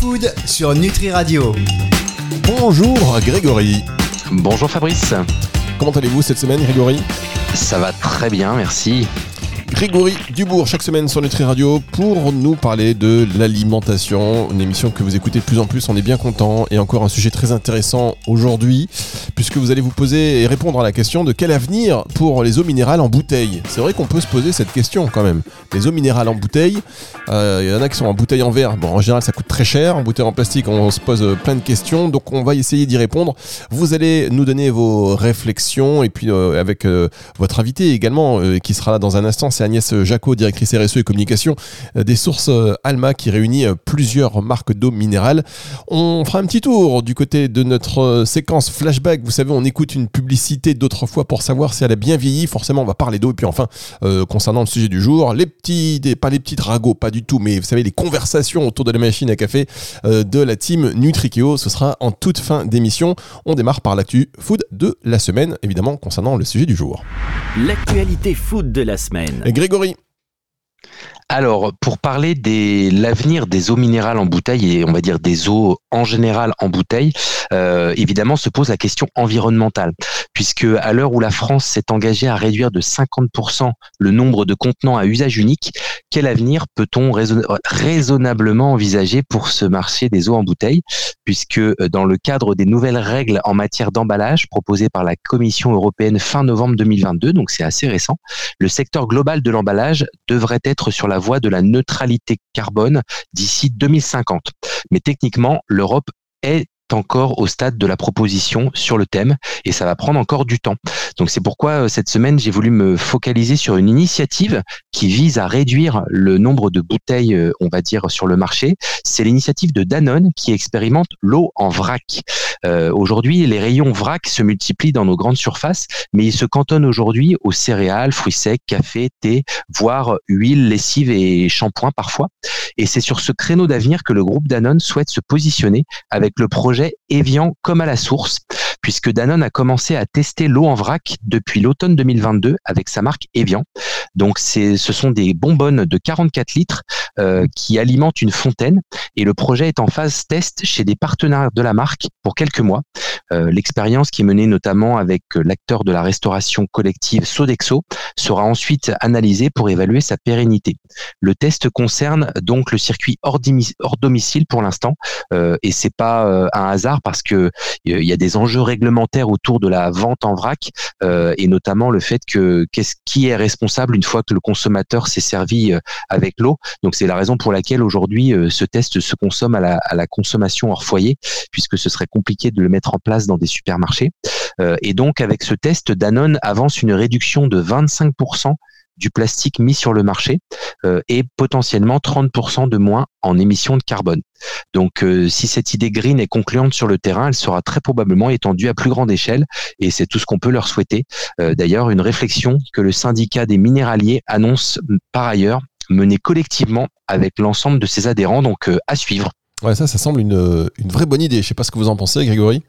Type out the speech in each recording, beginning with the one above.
Food sur Nutri Radio. Bonjour Grégory. Bonjour Fabrice. Comment allez-vous cette semaine Grégory? Ça va très bien, merci. Grégory Dubourg chaque semaine sur Nutri Radio pour nous parler de l'alimentation, une émission que vous écoutez de plus en plus, on est bien content et encore un sujet très intéressant aujourd'hui puisque vous allez vous poser et répondre à la question de quel avenir pour les eaux minérales en bouteille. C'est vrai qu'on peut se poser cette question quand même. Les eaux minérales en bouteille, euh, il y en a qui sont en bouteille en verre, bon en général ça coûte très cher, en bouteille en plastique on se pose plein de questions donc on va essayer d'y répondre. Vous allez nous donner vos réflexions et puis euh, avec euh, votre invité également qui sera là dans un instant c'est Agnès Jacot, directrice RSE et communication euh, des sources euh, Alma qui réunit euh, plusieurs marques d'eau minérale. On fera un petit tour du côté de notre séquence flashback. Vous savez, on écoute une publicité d'autrefois pour savoir si elle a bien vieilli. Forcément, on va parler d'eau. Et puis enfin, concernant le sujet du jour, les petits, pas les petits ragots, pas du tout, mais vous savez, les conversations autour de la machine à café de la team Nutrikeo. Ce sera en toute fin d'émission. On démarre par l'actu food de la semaine, évidemment, concernant le sujet du jour. L'actualité food de la semaine. Grégory. Alors, pour parler de l'avenir des eaux minérales en bouteille et on va dire des eaux en général en bouteille, euh, évidemment se pose la question environnementale, puisque à l'heure où la France s'est engagée à réduire de 50% le nombre de contenants à usage unique, quel avenir peut-on raisonnablement envisager pour ce marché des eaux en bouteille, puisque euh, dans le cadre des nouvelles règles en matière d'emballage proposées par la Commission européenne fin novembre 2022, donc c'est assez récent, le secteur global de l'emballage devrait être sur la voie de la neutralité carbone d'ici 2050. Mais techniquement, l'Europe est encore au stade de la proposition sur le thème et ça va prendre encore du temps. Donc c'est pourquoi euh, cette semaine j'ai voulu me focaliser sur une initiative qui vise à réduire le nombre de bouteilles, euh, on va dire, sur le marché. C'est l'initiative de Danone qui expérimente l'eau en vrac. Euh, aujourd'hui, les rayons vrac se multiplient dans nos grandes surfaces, mais ils se cantonnent aujourd'hui aux céréales, fruits secs, café, thé, voire huile, lessive et shampoing parfois. Et c'est sur ce créneau d'avenir que le groupe Danone souhaite se positionner avec le projet Evian comme à la source, puisque Danone a commencé à tester l'eau en vrac depuis l'automne 2022 avec sa marque Evian. Donc ce sont des bonbonnes de 44 litres euh, qui alimentent une fontaine et le projet est en phase test chez des partenaires de la marque pour quelques mois. Euh, l'expérience qui est menée notamment avec l'acteur de la restauration collective Sodexo sera ensuite analysée pour évaluer sa pérennité. Le test concerne donc le circuit hors, domicile pour l'instant euh, et c'est pas un hasard parce que il y a des enjeux réglementaires autour de la vente en vrac et notamment le fait que qu'est-ce qui est responsable une fois que le consommateur s'est servi euh, avec l'eau. Donc c'est la raison pour laquelle aujourd'hui euh, ce test se consomme à la, consommation hors foyer, puisque ce serait compliqué de le mettre en place dans des supermarchés. Euh, et donc avec ce test, Danone avance une réduction de 25% du plastique mis sur le marché euh, et potentiellement 30% de moins en émissions de carbone. Donc euh, si cette idée green est concluante sur le terrain, elle sera très probablement étendue à plus grande échelle et c'est tout ce qu'on peut leur souhaiter. Euh, d'ailleurs, une réflexion que le syndicat des minéraliers annonce par ailleurs mener collectivement avec l'ensemble de ses adhérents, donc à suivre. Ouais, ça, ça semble une, une vraie bonne idée. Je ne sais pas ce que vous en pensez, Grégory.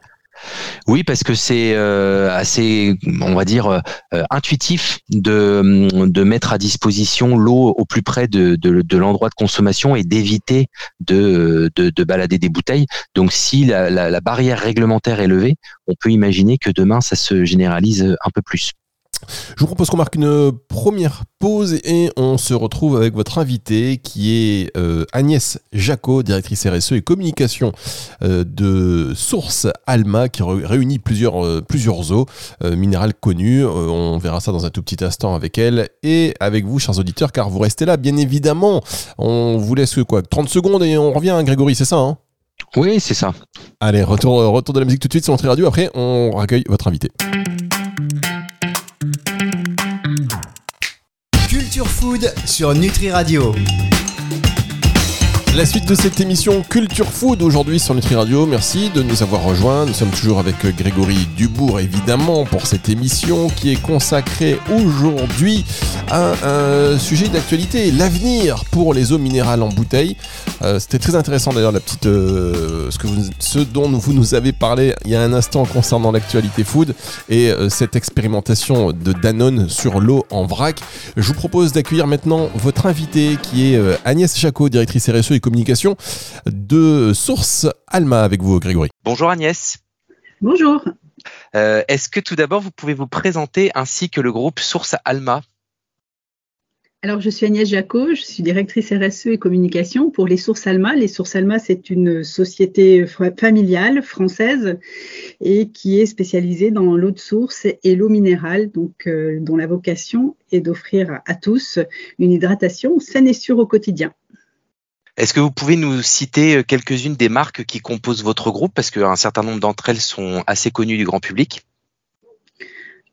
Oui, parce que c'est euh, assez, on va dire, euh, intuitif de, de mettre à disposition l'eau au plus près de, de, l'endroit de consommation et d'éviter de, de, balader des bouteilles. Donc, si la barrière réglementaire est levée, on peut imaginer que demain, ça se généralise un peu plus. Je vous propose qu'on marque une première pause et on se retrouve avec votre invité qui est euh, Agnès Jacot, directrice RSE et communication euh, de Source Alma qui réunit plusieurs, euh, plusieurs eaux minérales connues. on verra ça dans un tout petit instant avec elle et avec vous, chers auditeurs, car vous restez là, bien évidemment. On vous laisse quoi 30 secondes et on revient, Grégory, c'est ça hein? Oui, c'est ça. Allez, retour, retour de la musique tout de suite sur Entrée Radio. Après, on accueille votre invité. Food sur Nutri Radio. La suite de cette émission Culture Food aujourd'hui sur Nutri Radio. Merci de nous avoir rejoints. Nous sommes toujours avec Grégory Dubourg évidemment pour cette émission qui est consacrée aujourd'hui à un sujet d'actualité, l'avenir pour les eaux minérales en bouteille. Euh, c'était très intéressant d'ailleurs la petite euh, ce que ce dont vous nous avez parlé il y a un instant concernant l'actualité food et euh, cette expérimentation de Danone sur l'eau en vrac. Je vous propose d'accueillir maintenant votre invité qui est Agnès Chaco, directrice RSE et communication de Source Alma avec vous, Grégory. Bonjour Agnès. Bonjour. Euh, est-ce que tout d'abord, vous pouvez vous présenter ainsi que le groupe Source Alma? Alors, je suis Agnès Jacot, je suis directrice RSE et communication pour les Sources Alma. Les Sources Alma, c'est une société familiale française et qui est spécialisée dans l'eau de source et l'eau minérale, donc euh, dont la vocation est d'offrir à tous une hydratation saine et sûre au quotidien. Est-ce que vous pouvez nous citer euh, quelques-unes des marques qui composent votre groupe? Parce qu'un certain nombre d'entre elles sont assez connues du grand public.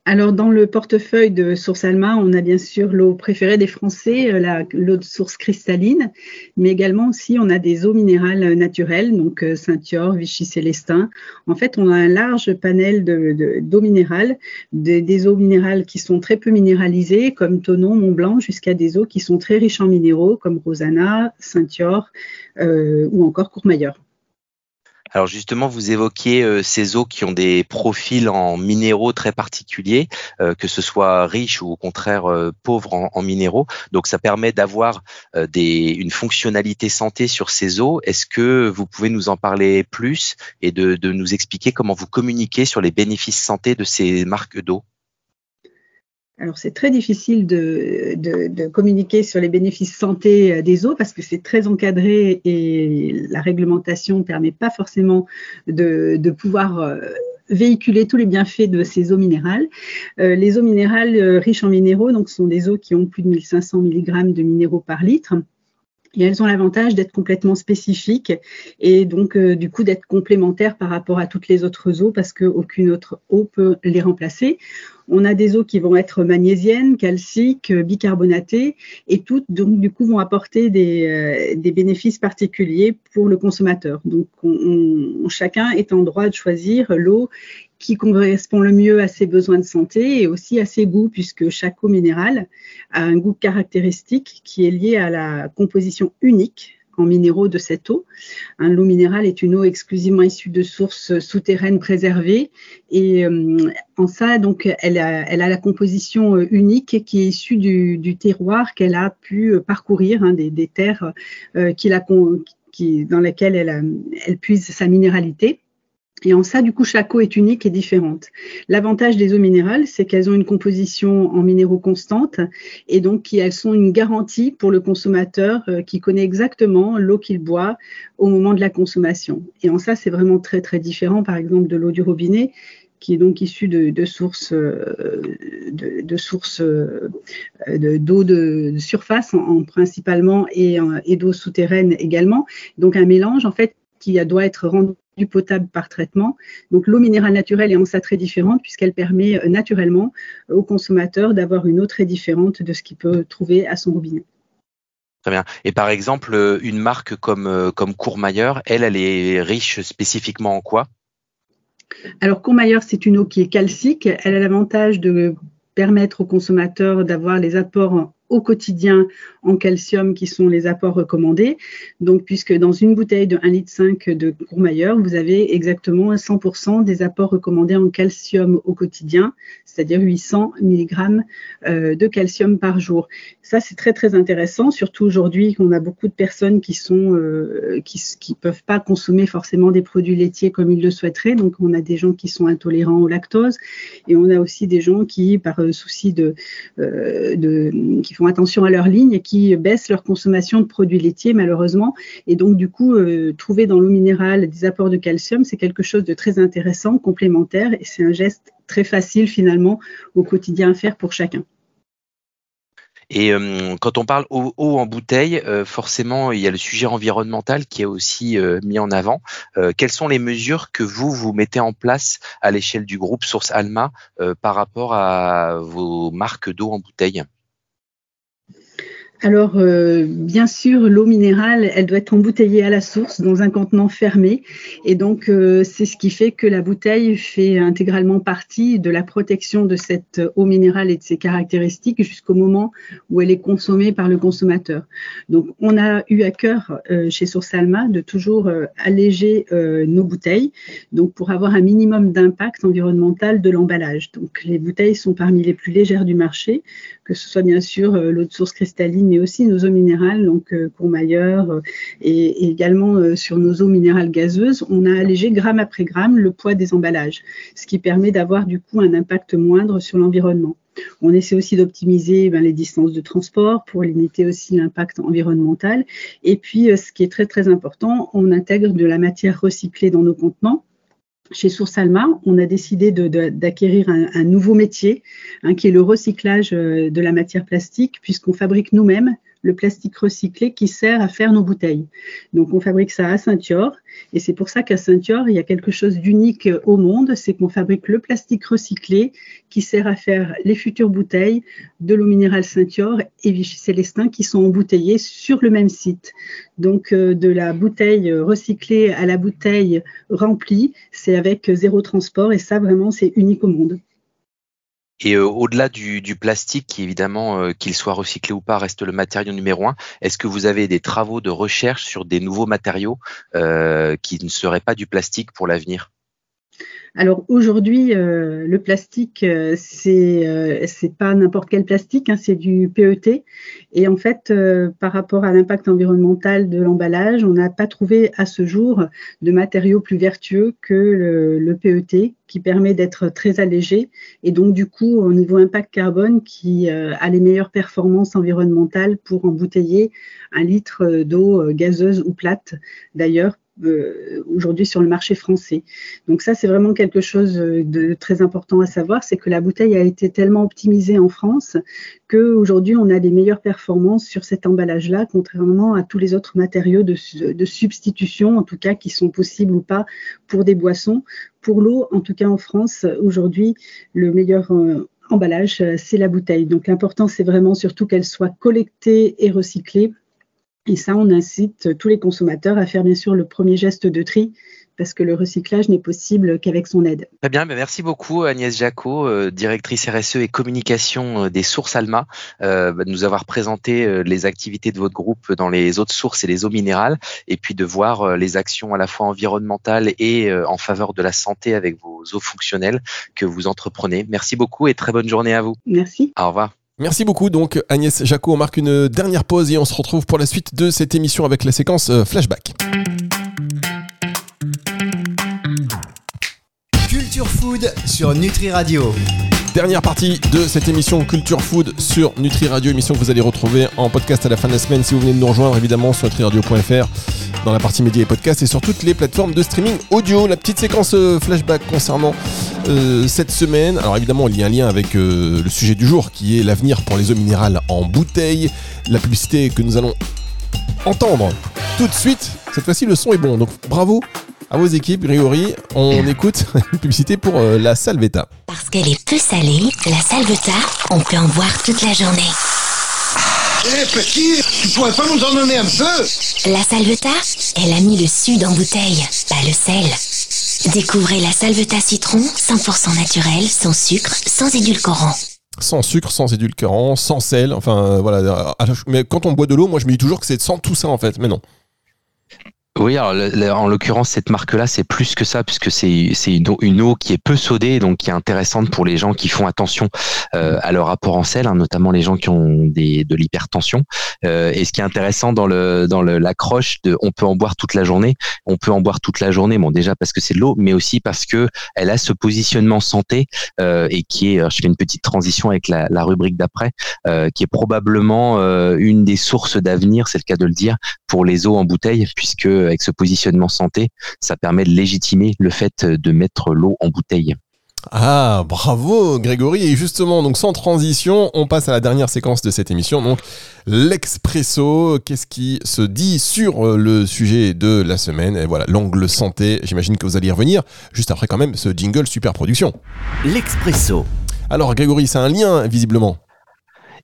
Alors, dans le portefeuille de Source Alma, on a bien sûr l'eau préférée des Français, euh, l'eau de source cristalline, mais également aussi on a des eaux minérales naturelles, donc euh, Saint-Yor, Vichy-Célestin. En fait, on a un large panel d'eau minérale, des eaux minérales qui sont très peu minéralisées, comme Tonon, Mont-Blanc, jusqu'à des eaux qui sont très riches en minéraux, comme Rosanna, Saint-Yor euh, ou encore Courmayeur. Alors justement, vous évoquiez euh, ces eaux qui ont des profils en minéraux très particuliers, euh, que ce soit riches ou au contraire euh, pauvres en, minéraux. Donc ça permet d'avoir une fonctionnalité santé sur ces eaux. Est-ce que vous pouvez nous en parler plus et de nous expliquer comment vous communiquez sur les bénéfices santé de ces marques d'eau? Alors c'est très difficile de, communiquer sur les bénéfices santé euh, des eaux parce que c'est très encadré et la réglementation ne permet pas forcément de, pouvoir euh, véhiculer tous les bienfaits de ces eaux minérales. Euh, les eaux minérales riches en minéraux donc sont des eaux qui ont plus de 1500 mg de minéraux par litre. Et elles ont l'avantage d'être complètement spécifiques et donc du coup d'être complémentaires par rapport à toutes les autres eaux parce qu'aucune autre eau peut les remplacer. On a des eaux qui vont être magnésiennes, calciques, bicarbonatées, et toutes, donc, du coup, vont apporter des, euh, bénéfices particuliers pour le consommateur. Donc, chacun est en droit de choisir l'eau qui correspond le mieux à ses besoins de santé et aussi à ses goûts, puisque chaque eau minérale a un goût caractéristique qui est lié à la composition unique en minéraux de cette eau. L'eau minérale est une eau exclusivement issue de sources souterraines préservées et euh, en ça, donc, elle a, elle a, la composition euh, unique qui est issue du, terroir qu'elle a pu parcourir, hein, des, terres euh, qui, dans lesquelles elle, elle puise sa minéralité. Et en ça, du coup, chaque eau est unique et différente. L'avantage des eaux minérales, c'est qu'elles ont une composition en minéraux constante et donc elles sont une garantie pour le consommateur euh, qui connaît exactement l'eau qu'il boit au moment de la consommation. Et en ça, c'est vraiment très, très différent, par exemple, de l'eau du robinet qui est donc issue de, sources euh, de, sources euh, d'eau de, surface en, principalement et, et d'eau souterraine également. Donc un mélange en fait qui doit être rendu du potable par traitement. Donc l'eau minérale naturelle est en ça très différente puisqu'elle permet euh, naturellement au consommateur d'avoir une eau très différente de ce qu'il peut trouver à son robinet. Très bien. Et par exemple, euh, une marque comme, euh, comme Courmayeur, elle, elle est riche spécifiquement en quoi? Alors, Courmayeur, c'est une eau qui est calcique. Elle a l'avantage de permettre au consommateur d'avoir les apports au quotidien en calcium qui sont les apports recommandés. Donc, puisque dans une bouteille de 1,5 litre de Courmayeur, vous avez exactement 100% des apports recommandés en calcium au quotidien, c'est-à-dire 800 mg euh, de calcium par jour. Ça, c'est très, très intéressant, surtout aujourd'hui qu'on a beaucoup de personnes qui sont, euh, qui, peuvent pas consommer forcément des produits laitiers comme ils le souhaiteraient. Donc, on a des gens qui sont intolérants au lactose et on a aussi des gens qui, par euh, souci de, de qui font attention à leur ligne et qui baissent leur consommation de produits laitiers malheureusement. Et donc du coup, euh, trouver dans l'eau minérale des apports de calcium, c'est quelque chose de très intéressant, complémentaire, et c'est un geste très facile finalement au quotidien à faire pour chacun. Et euh, quand on parle eau, en bouteille, euh, forcément, il y a le sujet environnemental qui est aussi mis en avant. quelles sont les mesures que vous, vous mettez en place à l'échelle du groupe Source Alma par rapport à vos marques d'eau en bouteille? Alors, euh, bien sûr, l'eau minérale, elle doit être embouteillée à la source dans un contenant fermé. Et donc, euh, c'est ce qui fait que la bouteille fait intégralement partie de la protection de cette eau minérale et de ses caractéristiques jusqu'au moment où elle est consommée par le consommateur. Donc, on a eu à cœur euh, chez Source Alma de toujours alléger nos bouteilles, donc pour avoir un minimum d'impact environnemental de l'emballage. Donc, les bouteilles sont parmi les plus légères du marché, que ce soit bien sûr l'eau de source cristalline mais aussi nos eaux minérales, donc Courmayeur, et, et, également sur nos eaux minérales gazeuses, on a allégé gramme après gramme le poids des emballages, ce qui permet d'avoir du coup un impact moindre sur l'environnement. On essaie aussi d'optimiser ben, les distances de transport pour limiter aussi l'impact environnemental. Et puis, euh, ce qui est très très important, on intègre de la matière recyclée dans nos contenants. Chez Source Alma, on a décidé d'acquérir un, nouveau métier, hein, qui est le recyclage euh, de la matière plastique, puisqu'on fabrique nous-mêmes le plastique recyclé qui sert à faire nos bouteilles. Donc on fabrique ça à Saint-Yor et c'est pour ça qu'à Saint-Yor, il y a quelque chose d'unique au monde, c'est qu'on fabrique le plastique recyclé qui sert à faire les futures bouteilles de l'eau minérale Saint-Yor et Vichy Célestin qui sont embouteillées sur le même site. Donc euh, de la bouteille recyclée à la bouteille remplie, c'est avec zéro transport et ça vraiment c'est unique au monde. Et euh, au-delà du, plastique, qui évidemment, euh, qu'il soit recyclé ou pas, reste le matériau numéro un, est-ce que vous avez des travaux de recherche sur des nouveaux matériaux euh, qui ne seraient pas du plastique pour l'avenir? Alors aujourd'hui, euh, le plastique, euh, c'est euh, c'est pas n'importe quel plastique, hein, c'est du PET. Et en fait, par rapport à l'impact environnemental de l'emballage, on n'a pas trouvé à ce jour de matériaux plus vertueux que le, le PET, qui permet d'être très allégé et donc du coup au niveau impact carbone qui a les meilleures performances environnementales pour embouteiller un litre d'eau gazeuse ou plate d'ailleurs euh, aujourd'hui sur le marché français. Donc ça, c'est vraiment quelque chose de très important à savoir, c'est que la bouteille a été tellement optimisée en France qu'aujourd'hui, on a les meilleures performances sur cet emballage-là, contrairement à tous les autres matériaux de, de, substitution, en tout cas, qui sont possibles ou pas pour des boissons. Pour l'eau, en tout cas en France, aujourd'hui, le meilleur euh, emballage, c'est la bouteille. Donc l'important, c'est vraiment surtout qu'elle soit collectée et recyclée et ça, on incite tous les consommateurs à faire bien sûr le premier geste de tri parce que le recyclage n'est possible qu'avec son aide. Très bien, merci beaucoup Agnès Jacot, euh, directrice RSE et communication euh, des sources Alma, euh, bah, de nous avoir présenté les activités de votre groupe dans les autres sources et les eaux minérales, et puis de voir les actions à la fois environnementales et en faveur de la santé avec vos eaux fonctionnelles que vous entreprenez. Merci beaucoup et très bonne journée à vous. Merci. Au revoir. Merci beaucoup donc Agnès Jacot. On marque une dernière pause et on se retrouve pour la suite de cette émission avec la séquence euh, flashback. Culture Food sur Nutri Radio. Dernière partie de cette émission Culture Food sur Nutri Radio, émission que vous allez retrouver en podcast à la fin de la semaine si vous venez de nous rejoindre évidemment sur nutriradio.fr dans la partie médias et podcasts et sur toutes les plateformes de streaming audio. La petite séquence euh, flashback concernant euh, cette semaine. Alors évidemment, il y a un lien avec euh, le sujet du jour qui est l'avenir pour les eaux minérales en bouteille. La publicité que nous allons entendre tout de suite. Cette fois-ci, le son est bon. Donc bravo à vos équipes, Grégory. On écoute une publicité pour euh, la Salvetta. Parce qu'elle est peu salée, la Salvetta, on peut en boire toute la journée. Eh petit, tu pourrais pas nous en donner un peu? La Salvetta, elle a mis le sud en bouteille, pas le sel. Découvrez la Salvetta citron, 100% naturel, sans sucre, sans édulcorant sans sucre, sans édulcorant, sans sel, enfin euh, voilà. Mais quand on boit de l'eau, moi je me dis toujours que c'est sans tout ça en fait, mais non. Oui, alors en l'occurrence, cette marque-là, c'est plus que ça, puisque c'est une, une eau qui est peu sodée, donc qui est intéressante pour les gens qui font attention euh, à leur rapport en sel, hein, notamment les gens qui ont des, de l'hypertension. Euh, et ce qui est intéressant dans le dans l'accroche de, on peut en boire toute la journée. On peut en boire toute la journée, bon déjà parce que c'est de l'eau, mais aussi parce que elle a ce positionnement santé euh, et qui est, je fais une petite transition avec la, la rubrique d'après, euh, qui est probablement euh, une des sources d'avenir, c'est le cas de le dire, pour les eaux en bouteille, puisque avec ce positionnement santé, ça permet de légitimer le fait de mettre l'eau en bouteille. Ah, bravo Grégory. Et justement, donc sans transition, on passe à la dernière séquence de cette émission. Donc l'expresso, qu'est-ce qui se dit sur euh, le sujet de la semaine? Et voilà, l'angle santé, j'imagine que vous allez y revenir, juste après quand même ce jingle super production. L'expresso. Alors Grégory, c'est un lien visiblement.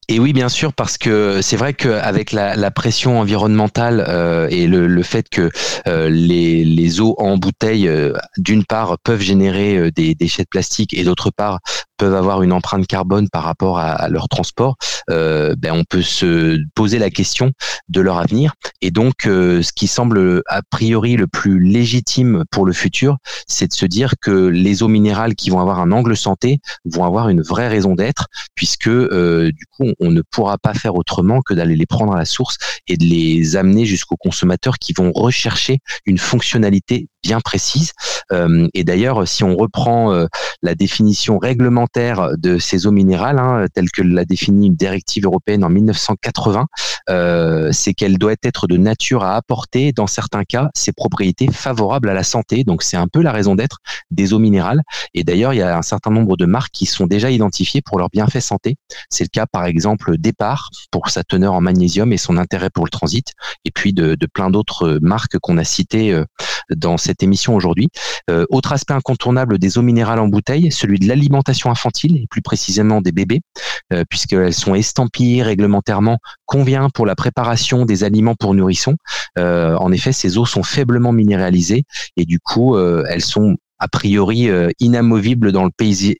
Et oui, bien sûr, parce que c'est vrai qu'avec la, la, pression environnementale euh, et le, le, fait que euh, les, les, eaux en bouteille, euh, d'une part, peuvent générer euh, des déchets de plastique et d'autre part, peuvent avoir une empreinte carbone par rapport à, leur transport, euh, ben on peut se poser la question de leur avenir. Et donc, euh, ce qui semble a priori le plus légitime pour le futur, c'est de se dire que les eaux minérales qui vont avoir un angle santé vont avoir une vraie raison d'être, puisque du coup, on, ne pourra pas faire autrement que d'aller les prendre à la source et de les amener jusqu'aux consommateurs qui vont rechercher une fonctionnalité bien précise. Euh, et d'ailleurs, si on reprend euh, la définition réglementaire de ces eaux minérales, hein, telle que l'a définie une directive européenne en 1980, euh, c'est qu'elle doit être de nature à apporter, dans certains cas, ses propriétés favorables à la santé. Donc c'est un peu la raison d'être des eaux minérales. Et d'ailleurs, il y a un certain nombre de marques qui sont déjà identifiées pour leurs bienfaits santé. C'est le cas, par exemple, Départ pour sa teneur en magnésium et son intérêt pour le transit, et puis de, plein d'autres marques qu'on a citées dans cette émission aujourd'hui. Euh, autre aspect incontournable des eaux minérales en bouteille, celui de l'alimentation infantile et plus précisément des bébés, euh, puisqu'elles sont estampillées réglementairement convient pour la préparation des aliments pour nourrissons. Euh, en effet, ces eaux sont faiblement minéralisées et du coup, elles sont a priori inamovibles dans le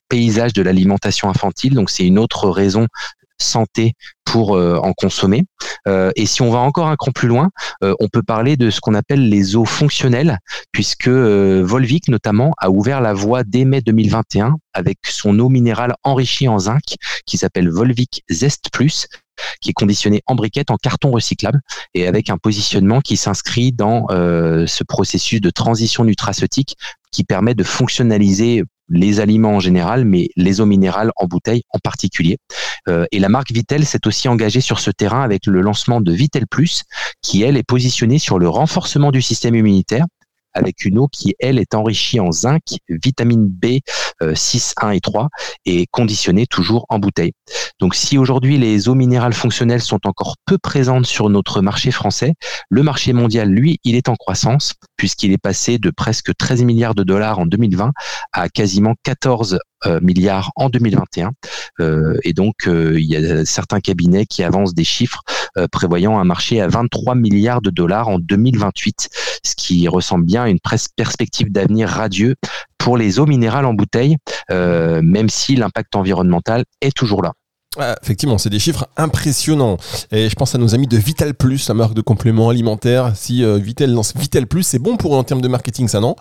paysage de l'alimentation infantile. Donc c'est une autre raison santé pour euh, en consommer. Euh, et si on va encore un cran plus loin, euh, on peut parler de ce qu'on appelle les eaux fonctionnelles, puisque Volvic notamment a ouvert la voie dès mai 2021 avec son eau minérale enrichie en zinc qui s'appelle Volvic Zest Plus qui est conditionné en briquette en carton recyclable et avec un positionnement qui s'inscrit dans ce processus de transition nutraceutique qui permet de fonctionnaliser les aliments en général, mais les eaux minérales en bouteille en particulier. Euh, et la marque Vitel s'est aussi engagée sur ce terrain avec le lancement de Vitel Plus, qui elle est positionnée sur le renforcement du système immunitaire avec une eau qui, elle, est enrichie en zinc, vitamine B 6, euh, 1 et 3 et conditionnée toujours en bouteille. Donc si aujourd'hui les eaux minérales fonctionnelles sont encore peu présentes sur notre marché français, le marché mondial, lui, il est en croissance puisqu'il est passé de presque 13 milliards de dollars en 2020 à quasiment 14 euh, milliards en 2021. Euh, et donc, il y a certains cabinets qui avancent des chiffres prévoyant un marché à 23 milliards de dollars en 2028, ce qui ressemble bien à une perspective d'avenir radieux pour les eaux minérales en bouteille, euh, même si l'impact environnemental est toujours là. effectivement, c'est des chiffres impressionnants. Et je pense à nos amis de Vital Plus, la marque de compléments alimentaires. Si euh, Vital lance Vital Plus, c'est bon pour eux en termes de marketing, ça non?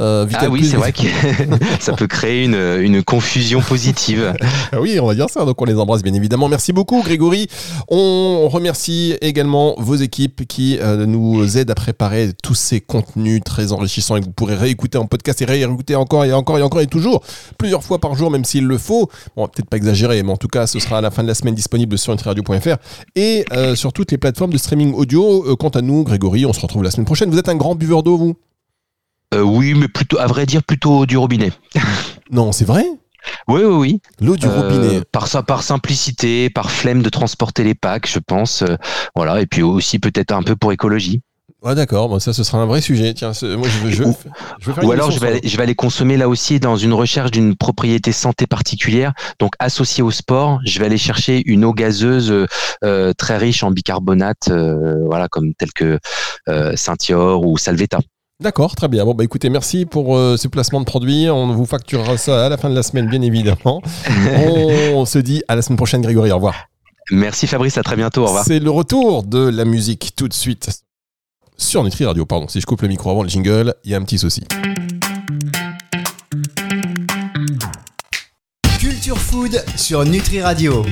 Euh, ah oui, c'est vrai que ça peut créer une, une confusion positive. Ah oui, on va dire ça. Donc on les embrasse bien évidemment. Merci beaucoup Grégory. On remercie également vos équipes qui euh, nous aident à préparer tous ces contenus très enrichissants et que vous pourrez réécouter en podcast et réécouter encore et encore et encore et toujours plusieurs fois par jour même s'il le faut. Bon, peut-être pas exagérer, mais en tout cas ce sera à la fin de la semaine disponible sur nutriradio.fr et euh, sur toutes les plateformes de streaming audio. quant à nous, Grégory, on se retrouve la semaine prochaine. Vous êtes un grand buveur d'eau, vous? Euh, oui, mais plutôt, à vrai dire, plutôt du robinet. non, c'est vrai? Oui, oui, oui. L'eau du robinet. Euh, par ça, par simplicité, par flemme de transporter les packs, je pense. Euh, voilà, et puis aussi peut-être un peu pour écologie. Ouais, d'accord. Bon, ça, ce sera un vrai sujet. Tiens, moi, je veux, je, ou, alors, je vais, aller, je vais aller consommer là aussi dans une recherche d'une propriété santé particulière, donc associée au sport. Je vais aller chercher une eau gazeuse très riche en bicarbonate, voilà, comme telle que Saint-Yor ou Salvetta. D'accord, très bien. Bon, bah écoutez, merci pour euh, ces placements de produits. On vous facturera ça à la fin de la semaine, bien évidemment. On se dit à la semaine prochaine, Grégory. Au revoir. Merci Fabrice, à très bientôt. Au revoir. C'est le retour de la musique tout de suite sur Nutri Radio. Pardon, si je coupe le micro avant le jingle, il y a un petit souci. Culture Food sur Nutri Radio.